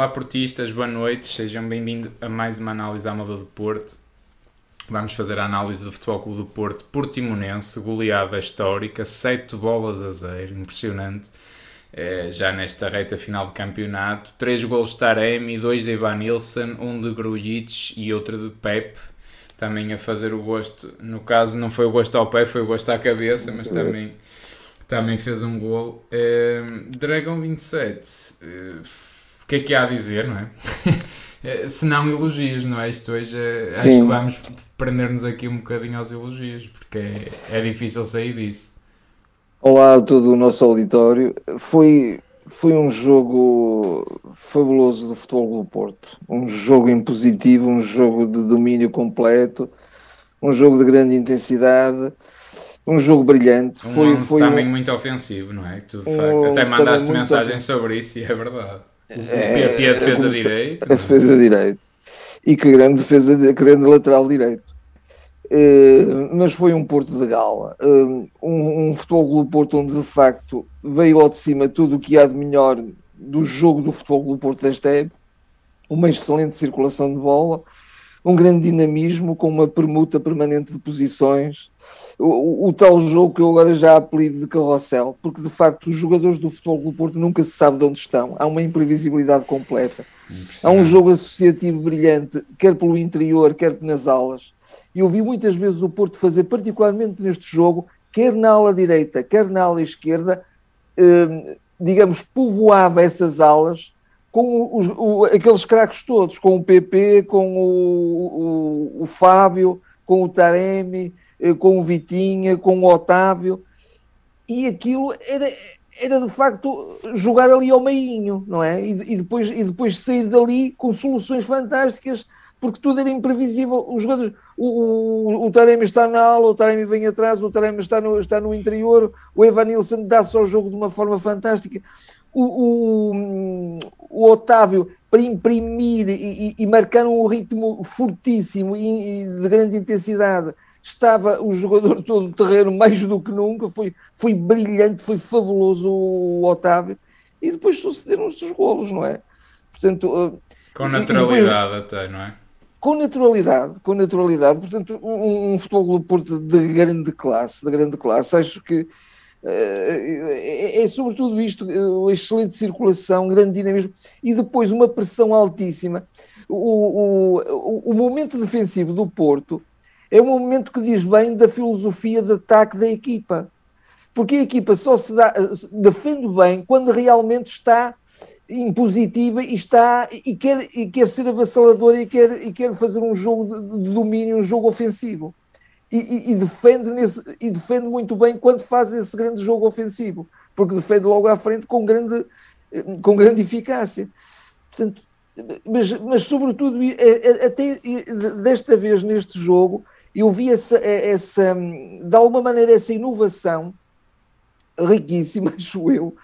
Olá portistas, boa noite, sejam bem-vindos a mais uma análise à moda do Porto. Vamos fazer a análise do Futebol Clube do Porto Portimonense, goleada histórica, 7 bolas a 0, impressionante. É, já nesta reta final do campeonato, 3 golos de Taremi, 2 de Ivan Nilsson, 1 um de Grujic e outro de Pep. Também a fazer o gosto, no caso não foi o gosto ao pé, foi o gosto à cabeça, mas também, também fez um gol. É, Dragon 27, é, que é que há a dizer, não é? Se não elogios, não é? Isto hoje é, acho que vamos prender-nos aqui um bocadinho aos elogios, porque é, é difícil sair disso. Olá a todo o nosso auditório. Foi, foi um jogo fabuloso do Futebol do Porto. Um jogo impositivo, um jogo de domínio completo, um jogo de grande intensidade, um jogo brilhante. Um foi, foi também um... muito ofensivo, não é? Tu, um até mandaste mensagem sobre isso e é verdade. É, a defesa é, direito. A defesa direito. E que grande defesa, que grande lateral direito. Uh, mas foi um Porto de gala. Uh, um, um futebol do Porto onde de facto veio ao de cima tudo o que há de melhor do jogo do futebol do Porto desta época. Uma excelente circulação de bola, um grande dinamismo com uma permuta permanente de posições, o, o, tal jogo que eu agora já apelido de carrossel, porque de facto os jogadores do futebol do Porto nunca se sabe de onde estão, há uma imprevisibilidade completa. Há um jogo associativo brilhante, quer pelo interior, quer nas alas. E eu vi muitas vezes o Porto fazer, particularmente neste jogo, quer na ala direita, quer na ala esquerda, eh, digamos, povoava essas alas com os, o, aqueles craques todos, com o PP, com o, o, o Fábio, com o Taremi, com o Vitinha, com o Otávio, e aquilo era, era de facto jogar ali ao meinho, não é? E, e, depois, e depois sair dali com soluções fantásticas, porque tudo era imprevisível. Os jogadores, o, o, o Taremi está na ala, o Taremi vem atrás, o Taremi está no, está no interior, o Evanilson dá-se ao jogo de uma forma fantástica. O, o, o Otávio para imprimir e, e, marcar um ritmo fortíssimo e, e de grande intensidade estava o jogador todo o terreno mais do que nunca, foi, foi brilhante, foi fabuloso o Otávio, e depois sucederam-se os golos, não é? Portanto, com naturalidade depois, até, não é? Com naturalidade, com naturalidade, portanto, um, um futebol do Porto de grande classe, de grande classe, acho que é, é, é, sobretudo isto, a excelente circulação, grande dinamismo e depois uma pressão altíssima. O, o, o momento defensivo do Porto é um momento que diz bem da filosofia de ataque da equipa. Porque a equipa só se dá, defende bem quando realmente está impositiva e está e quer, e quer ser avassaladora e quer, e quer fazer um jogo de, domínio, um jogo ofensivo. E, e, e, defende nesse, e defende muito bem quando faz esse grande jogo ofensivo, porque defende logo à frente com grande, com grande eficácia. Portanto, mas, mas sobretudo, até desta vez neste jogo, eu vi essa, essa, de alguma maneira, essa inovação riquíssima, acho eu.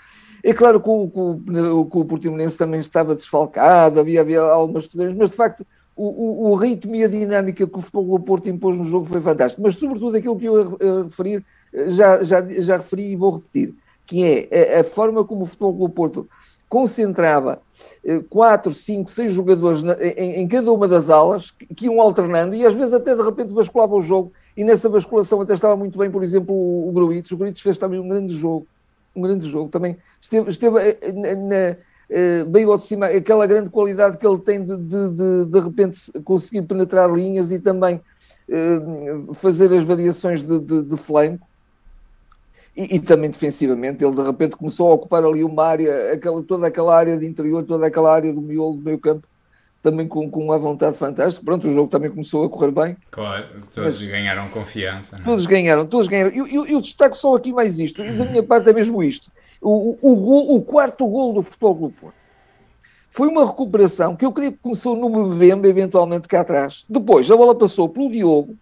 É claro que o, que o, Portimonense também estava desfalcado, havia, havia algumas questões, mas de facto o, o, o, ritmo e a dinâmica que o Futebol do Porto impôs no jogo foi fantástico. Mas sobretudo aquilo que eu ia referir, já, já, já referi e vou repetir, que é a, a forma como o Futebol do Porto concentrava eh, quatro, cinco, seis jogadores em, em, cada uma das alas que, que, iam alternando e às vezes até de repente basculava o jogo e nessa basculação até estava muito bem, por exemplo, o, o Gruites. O Gruites fez também um grande jogo, um grande jogo. Também esteve, esteve eh, na, na, eh, bem ao de cima aquela grande qualidade que ele tem de de, de, de repente conseguir penetrar linhas e também fazer as variações de, de, de flanco e, e, também defensivamente, ele de repente começou a ocupar ali uma área, aquela, toda aquela área de interior, toda aquela área do miolo do meio campo, também com, com uma vontade fantástica. Pronto, o jogo também começou a correr bem. Claro, todos ganharam confiança. Não? É? Todos ganharam, todos ganharam. Eu, eu, eu, destaco só aqui mais isto, e da minha parte é mesmo isto. O, o, o, o quarto gol do Futebol Clube Porto foi uma recuperação que eu creio que começou no Mbembe, eventualmente cá atrás. Depois a bola passou pelo Diogo,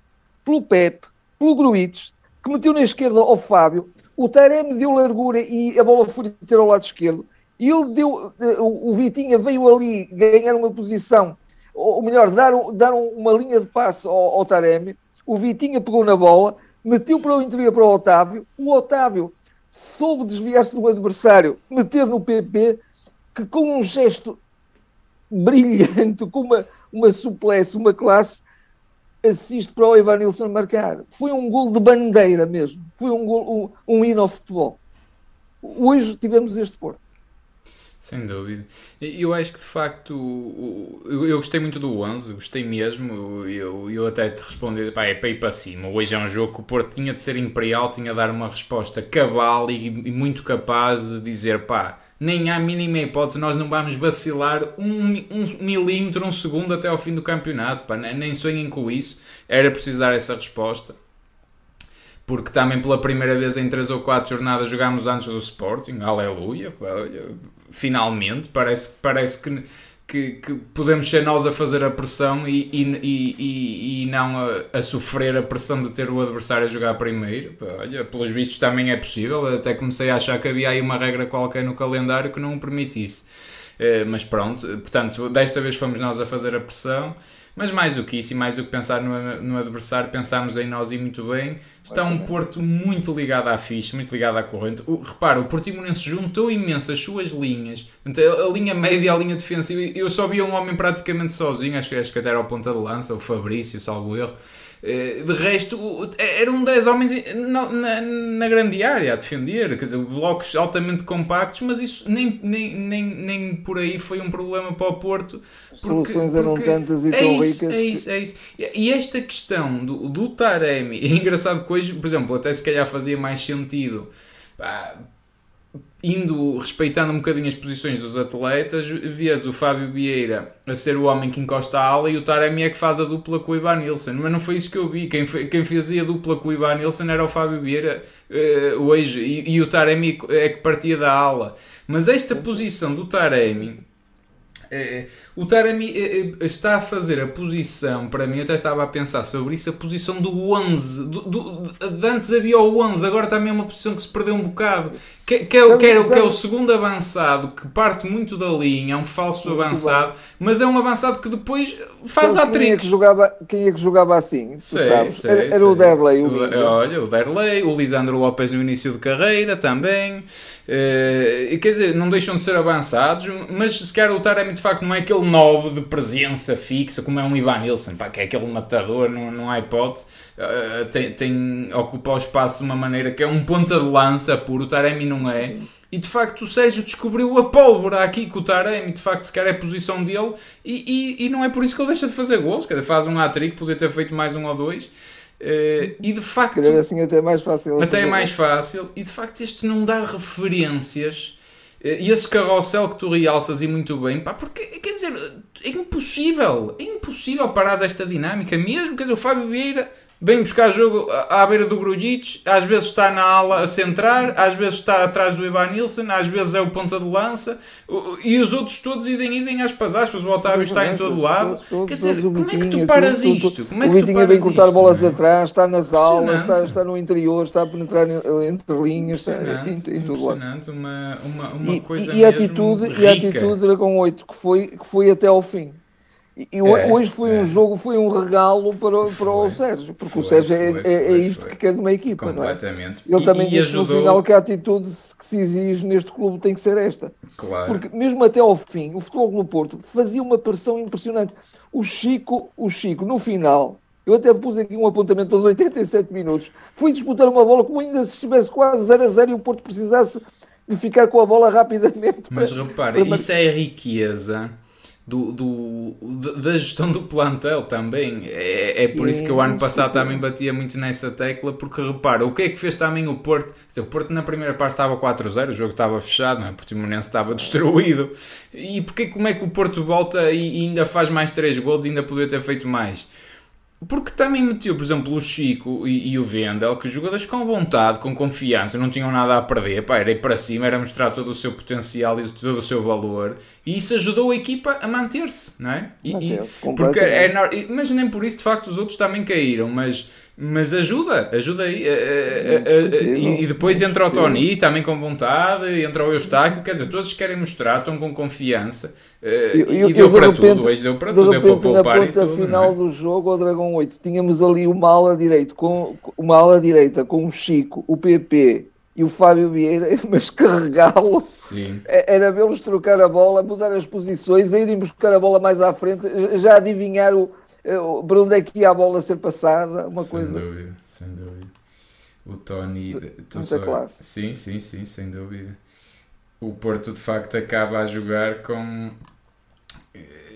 pelo Pepe, pelo Gruites, que meteu na esquerda ao Fábio, o Taremi deu largura e a bola foi ter ao lado esquerdo. E ele deu, eh, o Vitinha veio ali ganhar uma posição, ou melhor, dar, dar uma linha de passe ao, ao Taremi. O Vitinha pegou na bola, meteu para o interior para o Otávio. O Otávio soube desviar-se do adversário, meter no PP, que com um gesto brilhante, com uma, uma suplesse, uma classe, assiste para o Ivan Nilsson marcar. Foi um gol de bandeira mesmo. Foi um, gol, um, um hino ao futebol. Hoje tivemos este Porto. Sem dúvida. Eu acho que de facto eu gostei muito do 11, gostei mesmo. Eu, eu até te respondi, pá, é para ir para cima. Hoje é um jogo que o Porto tinha de ser imperial, tinha de dar uma resposta cabal e, e muito capaz de dizer, pá, nem há mínima hipótese, nós não vamos vacilar um, um milímetro, um segundo até ao fim do campeonato, pá, nem sonhem com isso. Era preciso dar essa resposta. Porque também pela primeira vez em 3 ou 4 jornadas jogámos antes do Sporting, aleluia, finalmente, parece, parece que, que, que, podemos ser nós a fazer a pressão e, e, e, e não a, a, sofrer a pressão de ter o adversário a jogar primeiro. Olha, pelos vistos também é possível, até comecei a achar que havia aí uma regra qualquer no calendário que não o permitisse. Eh, mas pronto, portanto, desta vez fomos nós a fazer a pressão. Mas mais do que isso e mais do que pensar no, no adversário, pensámos em nós e muito bem. Está um Porto muito ligado à ficha, muito ligado à corrente. O, repara, o Portimonense juntou imenso as suas linhas, a, a linha média e a linha defensiva. Eu só via um homem praticamente sozinho, acho que, acho que até era o ponta de lança, o Fabrício, salvo erro. Eh, de resto, eram 10 homens na, na, na, grande área a defender, quer dizer, blocos altamente compactos, mas isso nem, nem, nem, nem por aí foi um problema para o Porto. Porque, Soluções eram tantas e é tão isso, ricas. É isso, é isso. E esta questão do, do Taremi, é engraçado que hoje, por exemplo, até se calhar fazia mais sentido. Pá, indo respeitando um bocadinho as posições dos atletas, vias o Fábio Vieira a ser o homem que encosta a ala e o Taremi é que faz a dupla com o Ivan Nilsson. Mas não foi isso que eu vi. Quem, foi, quem fazia a dupla com o Ivan Nilsson era o Fábio Vieira uh, hoje e, e, o Taremi é que partia da ala. Mas esta posição do Taremi é, o Taremi é, é, está a fazer a posição, para mim, até estava a pensar sobre isso, a posição do 11. Do, do, de antes havia o 11, agora também é uma posição que se perdeu um bocado. Que, que, é, que, é, que é o segundo avançado, que parte muito da linha, é um falso muito avançado, bem. mas é um avançado que depois faz a quem é que jogava Quem é que jogava assim? Sei, sei, era, era o Derley. O, o olha, o Derley, o Lisandro Lopes no início de carreira também. Uh, quer dizer, não deixam de ser avançados, mas se calhar o Taremi de facto não é aquele 9 de presença fixa como é um Ivan Nilsson, pá, que é aquele matador, não, não há hipótese. Uh, tem, tem, ocupa o espaço de uma maneira que é um ponta de lança puro, o Taremi não é. E de facto o Sérgio descobriu a pólvora aqui com o Taremi, de facto se quer é a posição dele, e, e, e, não é por isso que ele deixa de fazer gols, quer dizer, faz um hat-trick, podia ter feito mais um ou dois. Uh, e de facto. assim até é mais fácil. Até é mais fácil. E de facto, este não dar referências. Uh, e esse carrossel que tu realças e muito bem, pá, porque quer dizer, é impossível, é impossível parar esta dinâmica mesmo. Quer dizer, o Fábio Vieira vem buscar jogo à beira do Grujic, às vezes está na ala a centrar, às vezes está atrás do Ivan Nilsson, às vezes é o ponta de lança, e os outros todos idem, idem aspas, aspas, o Otávio está em todo lado. Quer dizer, como é que tu paras isto? Como é que o Vitinha vem cortar bolas atrás, está nas aulas, está, está no interior, está a penetrar entre linhas, está em, todo lado. Uma, uma, uma coisa e, e atitude. E a atitude de Dragão 8, que foi, que foi até ao fim. E é, hoje foi é. um jogo, foi um regalo para, para o Sérgio, porque foi, o Sérgio é, foi, é, é, isto que quer de uma equipa, não é? Ele também e, disse ajudou... no final que a atitude que se exige neste clube tem que ser esta. Claro. Porque mesmo até ao fim, o Futebol no Porto fazia uma pressão impressionante. O Chico, o Chico, no final, eu até pus aqui um apontamento aos 87 minutos, fui disputar uma bola como ainda se estivesse quase 0 a 0 e o Porto precisasse de ficar com a bola rapidamente. Mas repare, isso é riqueza do, do, da gestão do plantel também. É, é por isso que o ano passado também batia muito nessa tecla, porque repara, o que é que fez também o Porto? Dizer, o Porto na primeira parte estava 4-0, o jogo estava fechado, não é? o Timonense estava destruído. E porque como é que o Porto volta e, e ainda faz mais 3 gols e ainda poderia ter feito mais? Porque também meteu, por exemplo, o Chico e, e o Vendel, que jogadores com vontade, com confiança, não tinham nada a perder, pá, era ir para cima, era mostrar todo o seu potencial e todo o seu valor, e isso ajudou a equipa a manter-se, não é? E, e porque é, mas nem por isso, de facto, os outros também caíram, mas mas ajuda, ajuda aí. e, depois entra o Tony também com vontade, entra o Eustáquio, quer dizer, todos querem mostrar, estão com confiança. Eh, e, deu para repente, tudo, hoje deu para tudo, deu para poupar na ponta final é? do jogo, o Dragão 8, tínhamos ali uma ala direita com, uma ala direita com o Chico, o PP e o Fábio Vieira, mas carregá-lo é, era vê-los trocar a bola, mudar as posições, irem buscar a bola mais à frente, já adivinhar o, para onde é que ia a bola ser passada, uma sem coisa. Sem dúvida, sem dúvida. O Tony. Muita só... classe. Sim, sim, sim, sem dúvida. O Porto de facto acaba a jogar com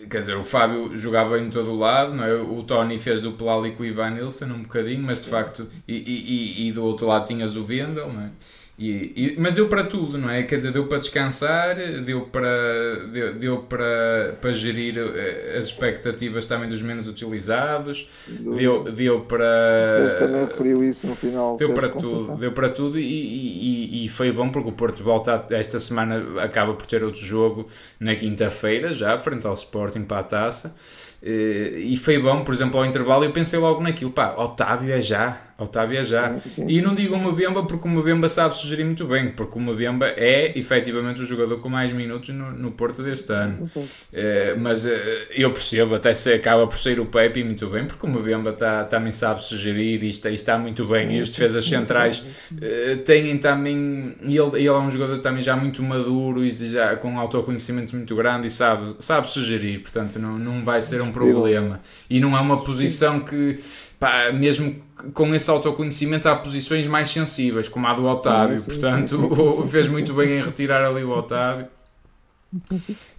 quer dizer, o Fábio jogava em todo o lado, não é? o Tony fez do ali com o Ivan Nilsson um bocadinho, mas de facto, e, e, e do outro lado tinhas o Vendel, não é? E, e, mas deu para tudo, não é? Quer dizer, deu para descansar, deu para, deu, deu para, para gerir eh, as expectativas também dos menos utilizados, deu, deu para. Também referiu isso no final. Deu para tudo, deu para tudo e, e, e, foi bom porque o Porto volta esta semana, acaba por ter outro jogo na quinta-feira, já, frente ao Sporting para a taça. Eh, e foi bom, por exemplo, ao intervalo eu pensei logo naquilo, pá, Otávio é já, Otávio é já. E não digo uma Bemba porque uma Bemba sabe sugerir muito bem, porque uma Bemba é efetivamente o jogador com mais minutos no, no Porto deste ano. É, mas é, eu percebo, até se acaba por ser o Pepe muito bem, porque o Bemba tá, também sabe sugerir e está, e está muito bem. E os defesas centrais é, têm também. E ele, ele é um jogador também já muito maduro e já com autoconhecimento muito grande e sabe, sabe sugerir, portanto não, não vai ser um problema. E não é uma posição que pá, mesmo com esse autoconhecimento há posições mais sensíveis, como a do Otávio, sim, sim, portanto sim, fez muito bem em retirar ali o Otávio.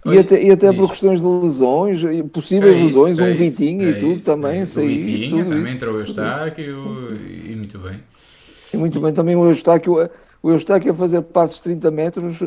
E até, e até por questões de lesões, possíveis é isso, lesões, é um Vitinho é e tudo isso, também. É o Vitinho também entrou o Eustáquio e muito bem. E muito bem, também o Eustáquio o Eustáquio a fazer passos de 30 metros uh,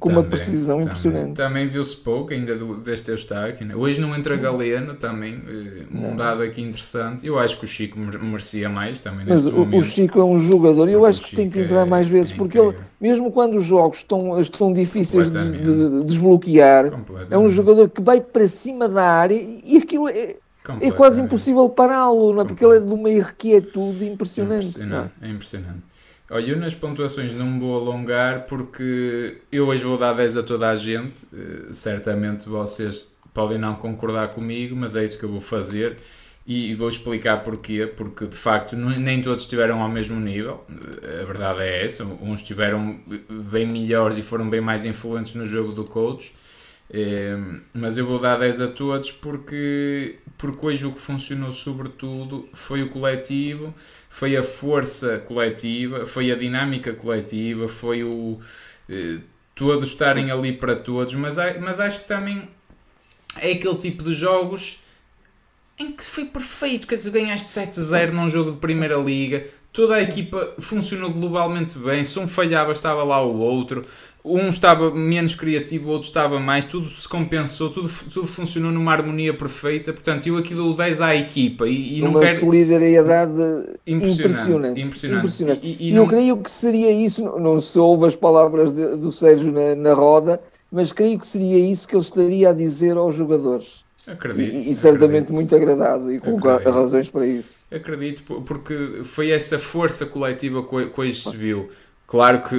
com também, uma precisão também, impressionante. Também viu-se pouco ainda do, deste Eustáquio. Né? Hoje não entra Galeno também, uh, um dado aqui interessante. Eu acho que o Chico merecia mais também Mas o, o, Chico é um jogador e eu acho que tem que entrar mais é vezes, é porque ele, mesmo quando os jogos estão, estão difíceis de, de, de, desbloquear, é um jogador que vai para cima da área e aquilo é... É quase impossível pará-lo, não é? porque ele é de uma irrequietude impressionante. Impressionante, é? é impressionante. Olha, eu nas pontuações não me vou alongar porque eu hoje vou dar 10 a toda a gente. Uh, certamente vocês podem não concordar comigo, mas é isso que eu vou fazer e vou explicar porquê. Porque de facto nem todos estiveram ao mesmo nível, a verdade é essa. Uns estiveram bem melhores e foram bem mais influentes no jogo do coach. É, mas eu vou dar 10 a todos porque, porque hoje o que funcionou sobretudo foi o coletivo foi a força coletiva, foi a dinâmica coletiva, foi o eh, todos estarem ali para todos, mas, mas acho que também é aquele tipo de jogos em que foi perfeito, quer dizer, ganhaste 7-0 num jogo de Primeira Liga, toda a equipa funcionou globalmente bem, se um falhava estava lá o outro, um estava menos criativo, o outro estava mais, tudo se compensou, tudo, tudo funcionou numa harmonia perfeita. Portanto, eu aqui dou 10 à equipa e, e não Uma quero... solidariedade impressionante. impressionante. impressionante. E, e, e não... eu creio que seria isso, não se ouve as palavras de, do Sérgio na, na roda, mas creio que seria isso que ele estaria a dizer aos jogadores. Acredito. E, e certamente acredito. muito agradado e com acredito. razões para isso. Acredito, porque foi essa força coletiva que hoje se viu. Claro que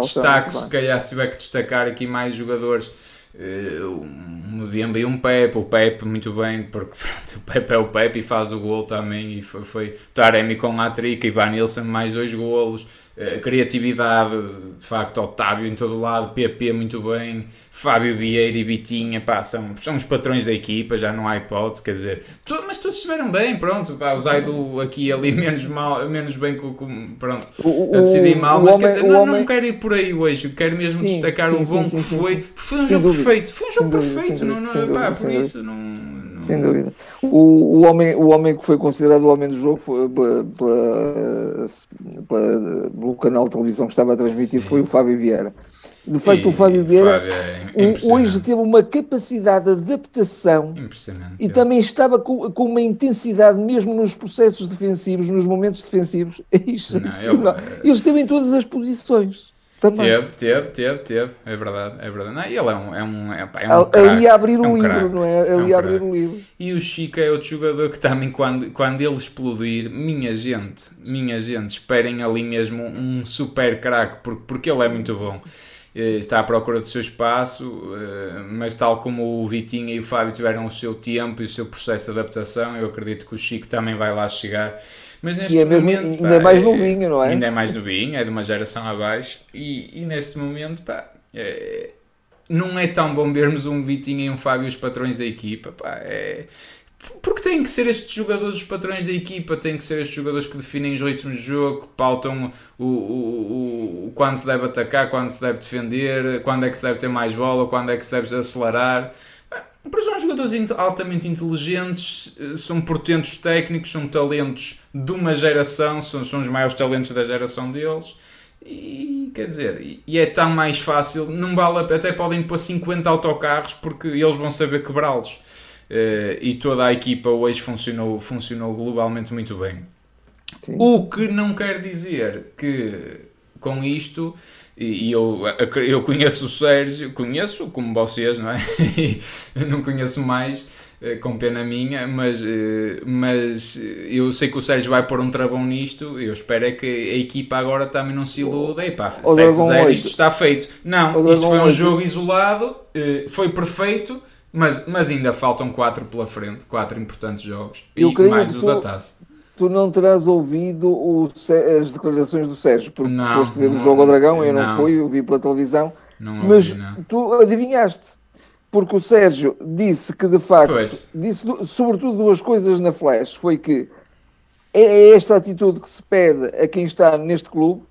destaco, se calhar, se tiver que destacar aqui mais jogadores, um Mbemba e um Pepe. O Pepe, muito bem, porque pronto, o Pepe é o Pepe e faz o gol também. E foi, foi Taremi com a trica, Ivan Nilsson mais dois golos. Uh, criatividade, de facto, Otávio em todo lado, PP muito bem. Fábio Vieira e Vitinha, pá, são, são os patrões da equipa, já não há hipótese, quer dizer, tu, mas todos estiveram bem, pronto, pá, o Zaido aqui e ali menos, mal, menos bem com, com pronto, o, a decidir mal, mas homem, quer dizer, não, homem... não quero ir por aí hoje, quero mesmo sim, destacar sim, o bom sim, que foi, foi um jogo dúvida. perfeito, foi um jogo perfeito, não, não, pá, por isso não... Sem dúvida. O, o, homem, o homem que foi considerado o homem do jogo foi, pela, pela, pelo canal de televisão que estava a transmitir foi o Fábio Vieira. De facto, e, o Fábio Vieira é hoje teve uma capacidade de adaptação e é. também estava com, com, uma intensidade, mesmo nos processos defensivos, nos momentos defensivos. Não, ele, ele esteve em todas as posições. Também. Teve, teve, teve, teve, é verdade, é verdade. Não, ele é um, é um, é, é um Ali a abrir o é um livro, crack, não é? Ali é um abrir o livro. E o Chico é outro jogador que também, quando, quando ele explodir, minha gente, minha gente, esperem ali mesmo um super craque, porque, porque ele é muito bom. está à procura do seu espaço, mas tal como o Vitinho e o Fábio tiveram o seu tempo e o seu processo de adaptação, eu acredito que o Chico também vai lá chegar. Mas neste e é mesmo, momento, ainda pá, é mais novinho, não é? Ainda é mais novinho, é de uma geração abaixo, e, e neste momento, pá, é, não é tão bom vermos um Vitinho e um Fábio os patrões da equipa, pá, é porque têm que ser estes jogadores os patrões da equipa, têm que ser estes jogadores que definem os ritmos de jogo, que pautam o, o, o, o, quando se deve atacar, quando se deve defender, quando é que se deve ter mais bola, quando é que se deve acelerar. Mas são jogadores altamente inteligentes, são portentos técnicos, são talentos de uma geração, são, são os maiores talentos da geração deles. E quer dizer, e é tão mais fácil, não vale, até podem pôr 50 autocarros porque eles vão saber quebrá-los. Uh, e toda a equipa hoje funcionou, funcionou globalmente muito bem. Sim. O que não quer dizer que com isto, e, e eu, eu conheço o Sérgio, conheço como vocês, não é? não conheço mais, eh, com pena minha, mas, eh, mas eu sei que o Sérgio vai pôr um travão nisto. Eu espero é que a equipa agora também não se iluda. E pá, 7-0, isto está feito. Não, isto foi um jogo isolado, foi perfeito mas, mas ainda faltam quatro pela frente, quatro importantes jogos. E mais o da taça. Tu não terás ouvido o, as declarações do Sérgio, porque não, foste ver não, o jogo ao Dragão, eu não, não fui, eu vi pela televisão. Não mas tu adivinhaste. Porque o Sérgio disse que de facto, pois. disse sobretudo duas coisas na flash, foi que é, é esta atitude que se pede a quem está neste clube,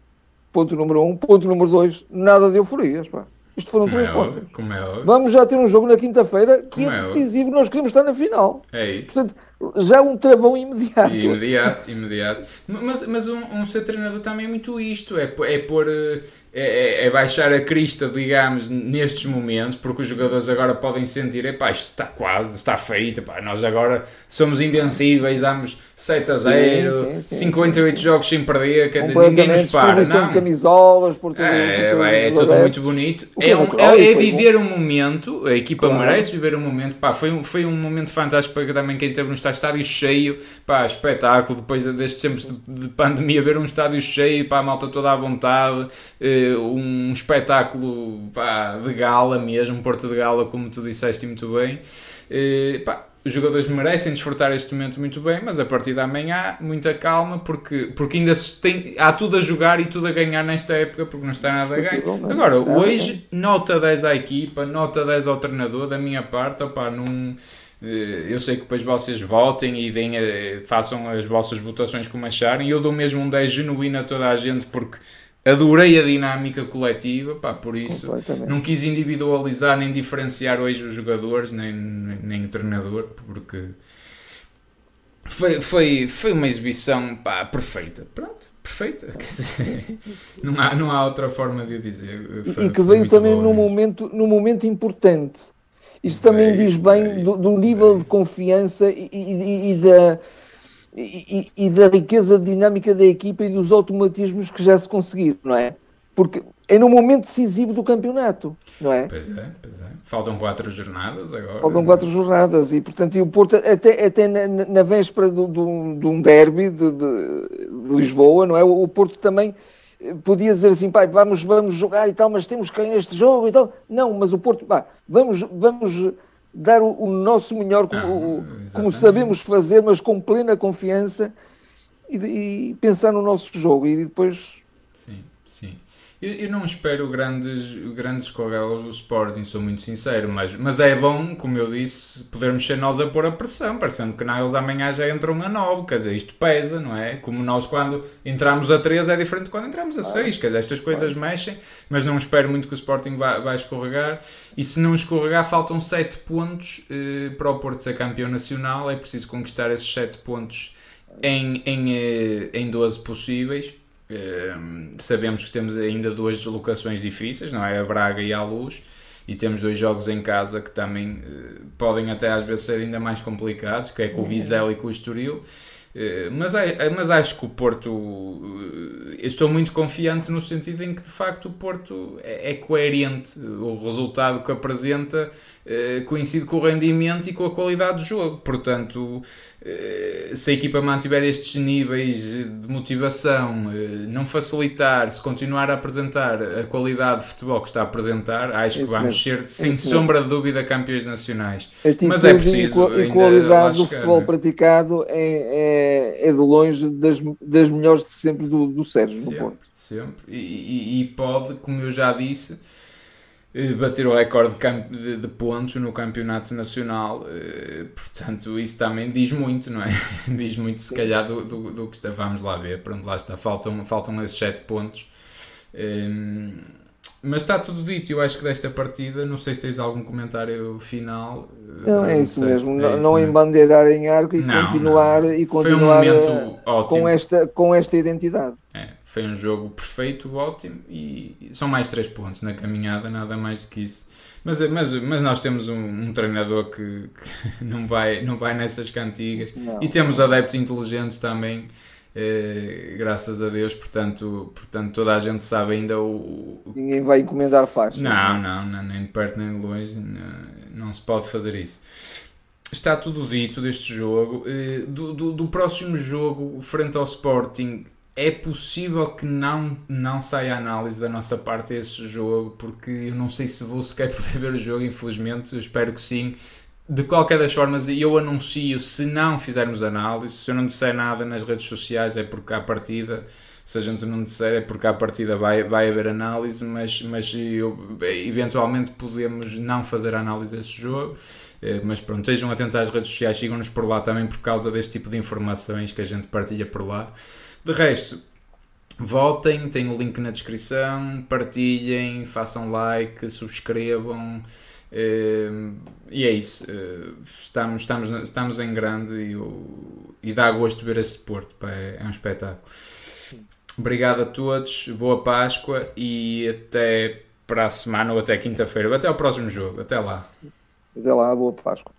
ponto número um, ponto número dois, nada de euforias, pá. Isto foram como três é pontos. É Vamos já ter um jogo na quinta-feira que como é, é decisivo, nós queremos estar na final. É isso. Portanto, já um travão imediato. Imediato, imediato. Mas, mas um, um ser treinador também é muito isto, é, é pôr eh, é, é, é, baixar a crista, digamos, nestes momentos, porque os jogadores agora podem sentir, epá, isto está quase, está feito, epá, nós agora somos invencíveis, damos 7 a 0, sim, sim, 58 sim, jogos sem perder, quer dizer, ninguém nos para. Não. de camisolas, por tudo, é, por tudo, é, é tudo muito bonito. É, um, é, é viver um momento, a equipa claro. merece viver um momento, pá, foi, um, foi um momento fantástico para também quem teve no estádio cheio, pá, espetáculo, depois destes tempos de, de pandemia, ver um estádio cheio, pá, a malta toda à vontade, eh, um espetáculo pá, de gala mesmo, Porto de Gala, como tu disseste muito bem. E, pá, os jogadores merecem desfrutar este momento muito bem, mas a partir da manhã, muita calma, porque, porque ainda tem, há tudo a jogar e tudo a ganhar nesta época, porque não está nada a ganhar. Agora, hoje, nota 10 à equipa, nota 10 ao treinador, da minha parte, opá, num, eh, eu sei que depois vocês votem e deem, eh, façam as vossas votações como acharem. Eu dou mesmo um 10 genuíno a toda a gente, porque adorei a dinâmica coletiva, pá, por isso não quis individualizar nem diferenciar hoje os jogadores, nem, nem, nem o treinador, porque foi, foi, foi uma exibição pá, perfeita. Pronto, perfeita. Dizer, não, há, não há outra forma de dizer. Foi, e que veio também num momento, num momento importante. Isto também diz bem do, do, nível de confiança e, e, e da e, e, da riqueza dinâmica da equipa e dos automatismos que já se conseguiram, não é? Porque é no momento decisivo do campeonato, não é? Pois é, pois é. Faltam quatro jornadas agora. Faltam quatro jornadas e, portanto, e o Porto, até, até na, na véspera de um derby de, de, de, Lisboa, não é? O, Porto também podia dizer assim, pai, vamos, vamos jogar e tal, mas temos que ganhar este jogo e tal. Não, mas o Porto, pá, vamos, vamos dar o, o nosso melhor como, ah, como, sabemos fazer, mas com plena confiança e, e, pensar no nosso jogo e depois. Eu, eu não espero grandes, grandes coguelas do Sporting, sou muito sincero, mas, mas é bom, como eu disse, podermos ser nós a pôr a pressão, parecendo que eles amanhã já entram a 9, quer dizer, isto pesa, não é? Como nós quando entramos a 3 é diferente de quando entramos a 6, quer dizer, estas coisas mexem, mas não espero muito que o Sporting vá, vá escorregar, e se não escorregar, faltam 7 pontos eh, para o Porto ser campeão nacional, é preciso conquistar esses 7 pontos em, em, eh, em 12 possíveis sabemos que temos ainda duas deslocações difíceis, não é? A Braga e a Luz, e temos dois jogos em casa que também uh, podem até às vezes ser ainda mais complicados, que é com o Vizela e com o Estoril. Eh, mas, mas acho que o Porto. Eh, estou muito confiante no sentido em que de facto o Porto é, é coerente. O resultado que apresenta eh, coincide com o rendimento e com a qualidade do jogo. Portanto, se a equipa mantiver estes níveis de motivação, não facilitar, se continuar a apresentar a qualidade de futebol que está a apresentar, acho Isso que vamos mesmo. ser, sem Isso sombra mesmo. de dúvida, campeões nacionais. Mas é preciso. E qualidade do futebol praticado é, é é, é de longe das, das melhores de sempre do, do Sérgio sempre, no Porto. Sempre. E, e, e, pode, como eu já disse, eh, bater o recorde de, de, pontos no campeonato nacional. Eh, portanto, isso também diz muito, não é? diz muito, se calhar, do, do, do que está. Vamos lá ver. Pronto, lá está. Faltam, faltam esses 7 pontos. Um, mas está tudo dito, eu acho que desta partida, não sei se tens algum comentário final. Não, é isso mesmo, é não, isso, embandeirar em arco e não, continuar, não. E continuar um com, esta, com esta identidade. É, foi um jogo perfeito, ótimo, e são mais três pontos na caminhada, nada mais do que isso. Mas, mas, mas nós temos um, um treinador que, que, não, vai, não vai nessas cantigas e temos adeptos inteligentes também eh, graças a Deus, portanto, portanto toda a gente sabe ainda o. Ninguém vai encomendar faixas. Não, não, não, nem de perto nem de longe, não, não, se pode fazer isso. Está tudo dito deste jogo. Eh, do, do, do, próximo jogo, frente ao Sporting, é possível que não, não saia análise da nossa parte esse jogo, porque eu não sei se vou sequer poder ver o jogo, infelizmente, eu espero que sim de qualquer das formas, eu anuncio se não fizermos análise, se eu não disser nada nas redes sociais é porque à partida, se a gente não disser é porque à partida vai, vai haver análise, mas, mas eu, eventualmente podemos não fazer análise deste jogo. Eh, mas pronto, estejam atentos às redes sociais, sigam-nos por lá também por causa deste tipo de informações que a gente partilha por lá. De resto, voltem, tem o link na descrição, partilhem, façam like, subscrevam. Uh, e é isso. Uh, estamos, estamos, estamos em grande e, o, e dá gosto ver esse Porto. Pá, é, é, um espetáculo. Obrigado a todos, boa Páscoa e até para a semana ou até quinta-feira. Até ao próximo jogo. Até lá. Até lá, boa Páscoa.